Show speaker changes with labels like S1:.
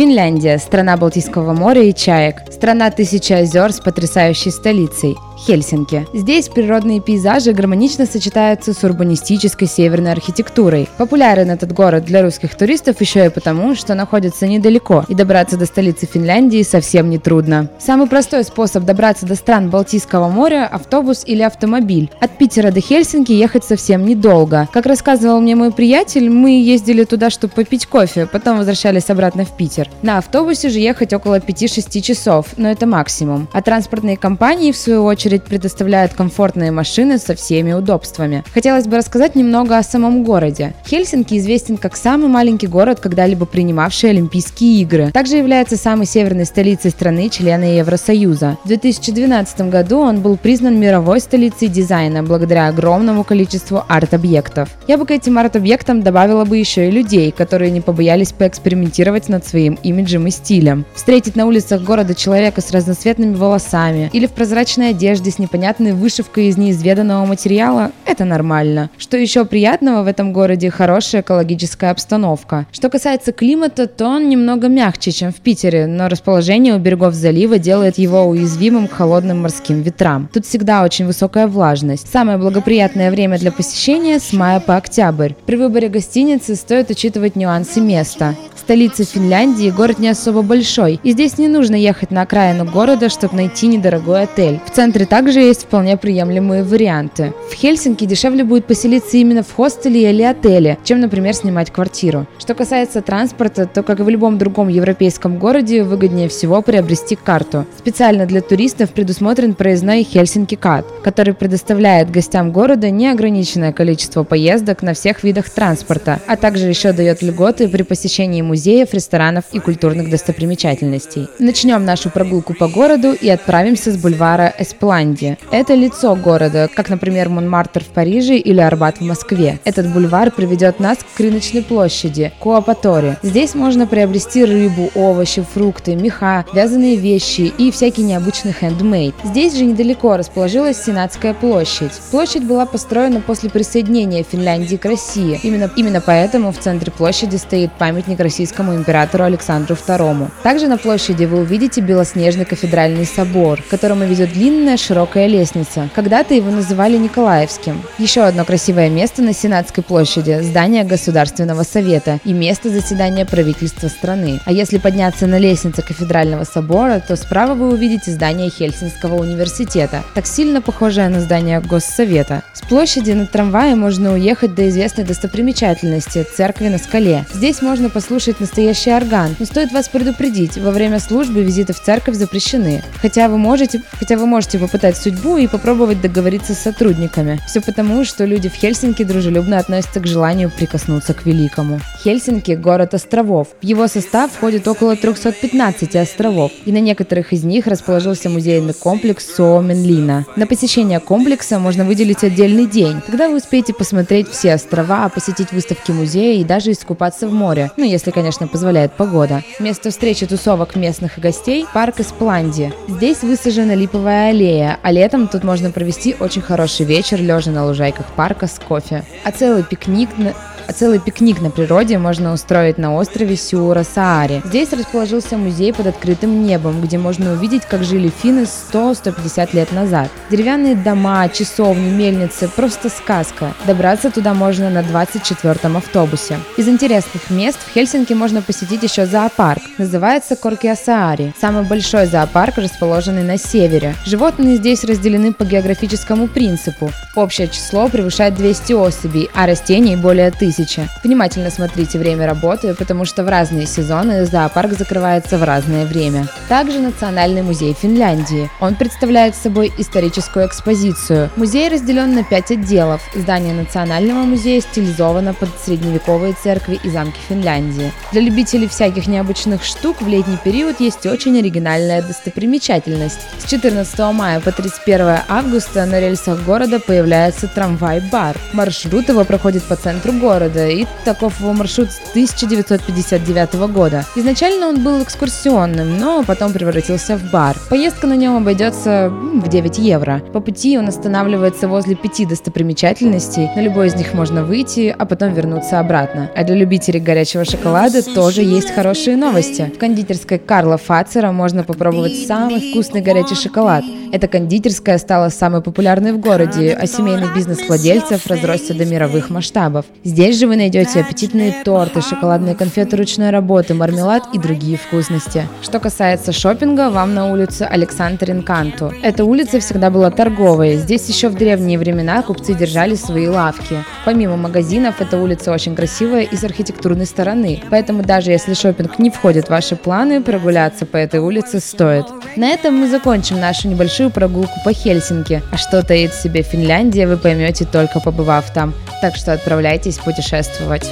S1: Финляндия – страна Балтийского моря и чаек. Страна тысячи озер с потрясающей столицей. Хельсинки. Здесь природные пейзажи гармонично сочетаются с урбанистической северной архитектурой. Популярен этот город для русских туристов еще и потому, что находится недалеко, и добраться до столицы Финляндии совсем не трудно. Самый простой способ добраться до стран Балтийского моря – автобус или автомобиль. От Питера до Хельсинки ехать совсем недолго. Как рассказывал мне мой приятель, мы ездили туда, чтобы попить кофе, потом возвращались обратно в Питер. На автобусе же ехать около 5-6 часов, но это максимум. А транспортные компании, в свою очередь, очередь предоставляют комфортные машины со всеми удобствами. Хотелось бы рассказать немного о самом городе. Хельсинки известен как самый маленький город, когда-либо принимавший Олимпийские игры. Также является самой северной столицей страны, члена Евросоюза. В 2012 году он был признан мировой столицей дизайна благодаря огромному количеству арт-объектов. Я бы к этим арт-объектам добавила бы еще и людей, которые не побоялись поэкспериментировать над своим имиджем и стилем. Встретить на улицах города человека с разноцветными волосами или в прозрачной одежде одежде с непонятной вышивкой из неизведанного материала – это нормально. Что еще приятного в этом городе – хорошая экологическая обстановка. Что касается климата, то он немного мягче, чем в Питере, но расположение у берегов залива делает его уязвимым к холодным морским ветрам. Тут всегда очень высокая влажность. Самое благоприятное время для посещения – с мая по октябрь. При выборе гостиницы стоит учитывать нюансы места. Столица Финляндии – город не особо большой, и здесь не нужно ехать на окраину города, чтобы найти недорогой отель. В центре также есть вполне приемлемые варианты. В Хельсинки дешевле будет поселиться именно в хостеле или отеле, чем, например, снимать квартиру. Что касается транспорта, то, как и в любом другом европейском городе, выгоднее всего приобрести карту. Специально для туристов предусмотрен проездной Хельсинки Кат, который предоставляет гостям города неограниченное количество поездок на всех видах транспорта, а также еще дает льготы при посещении музеев, ресторанов и культурных достопримечательностей. Начнем нашу прогулку по городу и отправимся с бульвара Эсплан Голландии. Это лицо города, как, например, Монмартр в Париже или Арбат в Москве. Этот бульвар приведет нас к рыночной площади, Куапаторе. Здесь можно приобрести рыбу, овощи, фрукты, меха, вязаные вещи и всякий необычный хендмейд. Здесь же недалеко расположилась Сенатская площадь. Площадь была построена после присоединения Финляндии к России. Именно, именно поэтому в центре площади стоит памятник российскому императору Александру II. Также на площади вы увидите белоснежный кафедральный собор, к которому ведет длинная широкая лестница. Когда-то его называли Николаевским. Еще одно красивое место на Сенатской площади – здание Государственного совета и место заседания правительства страны. А если подняться на лестнице кафедрального собора, то справа вы увидите здание Хельсинского университета, так сильно похожее на здание Госсовета. С площади на трамвае можно уехать до известной достопримечательности – церкви на скале. Здесь можно послушать настоящий орган, но стоит вас предупредить, во время службы визиты в церковь запрещены. Хотя вы можете, хотя вы можете испытать судьбу и попробовать договориться с сотрудниками. Все потому, что люди в Хельсинки дружелюбно относятся к желанию прикоснуться к великому. Хельсинки – город островов. В его состав входит около 315 островов, и на некоторых из них расположился музейный комплекс Суоменлина. На посещение комплекса можно выделить отдельный день. Тогда вы успеете посмотреть все острова, посетить выставки музея и даже искупаться в море. Ну, если, конечно, позволяет погода. Место встречи тусовок местных и гостей – парк Эспланди. Здесь высажена липовая аллея, а летом тут можно провести очень хороший вечер, лежа на лужайках парка с кофе. А целый пикник на а целый пикник на природе можно устроить на острове Сиура-Саари. Здесь расположился музей под открытым небом, где можно увидеть, как жили финны 100-150 лет назад. Деревянные дома, часовни, мельницы – просто сказка. Добраться туда можно на 24-м автобусе. Из интересных мест в Хельсинки можно посетить еще зоопарк. Называется Коркиасаари. Самый большой зоопарк, расположенный на севере. Животные здесь разделены по географическому принципу. Общее число превышает 200 особей, а растений более 1000 тысячи. Внимательно смотрите время работы, потому что в разные сезоны зоопарк закрывается в разное время. Также Национальный музей Финляндии. Он представляет собой историческую экспозицию. Музей разделен на пять отделов. Здание Национального музея стилизовано под средневековые церкви и замки Финляндии. Для любителей всяких необычных штук в летний период есть очень оригинальная достопримечательность. С 14 мая по 31 августа на рельсах города появляется трамвай-бар. Маршрут его проходит по центру города, и таков его маршрут с 1959 года. Изначально он был экскурсионным, но потом превратился в бар. Поездка на нем обойдется в 9 евро. По пути он останавливается возле пяти достопримечательностей, на любой из них можно выйти, а потом вернуться обратно. А для любителей горячего шоколада тоже есть хорошие новости. В кондитерской Карла Фацера можно попробовать самый вкусный горячий шоколад. Эта кондитерская стала самой популярной в городе, а семейный бизнес владельцев разросся до мировых масштабов. Здесь же вы найдете аппетитные торты, шоколадные конфеты ручной работы, мармелад и другие вкусности. Что касается шопинга, вам на улицу Александр Инканту. Эта улица всегда была торговой. Здесь еще в древние времена купцы держали свои лавки. Помимо магазинов, эта улица очень красивая и с архитектурной стороны. Поэтому даже если шопинг не входит в ваши планы, прогуляться по этой улице стоит. На этом мы закончим нашу небольшую прогулку по Хельсинки. А что таит в себе Финляндия, вы поймете только побывав там. Так что отправляйтесь путешествовать.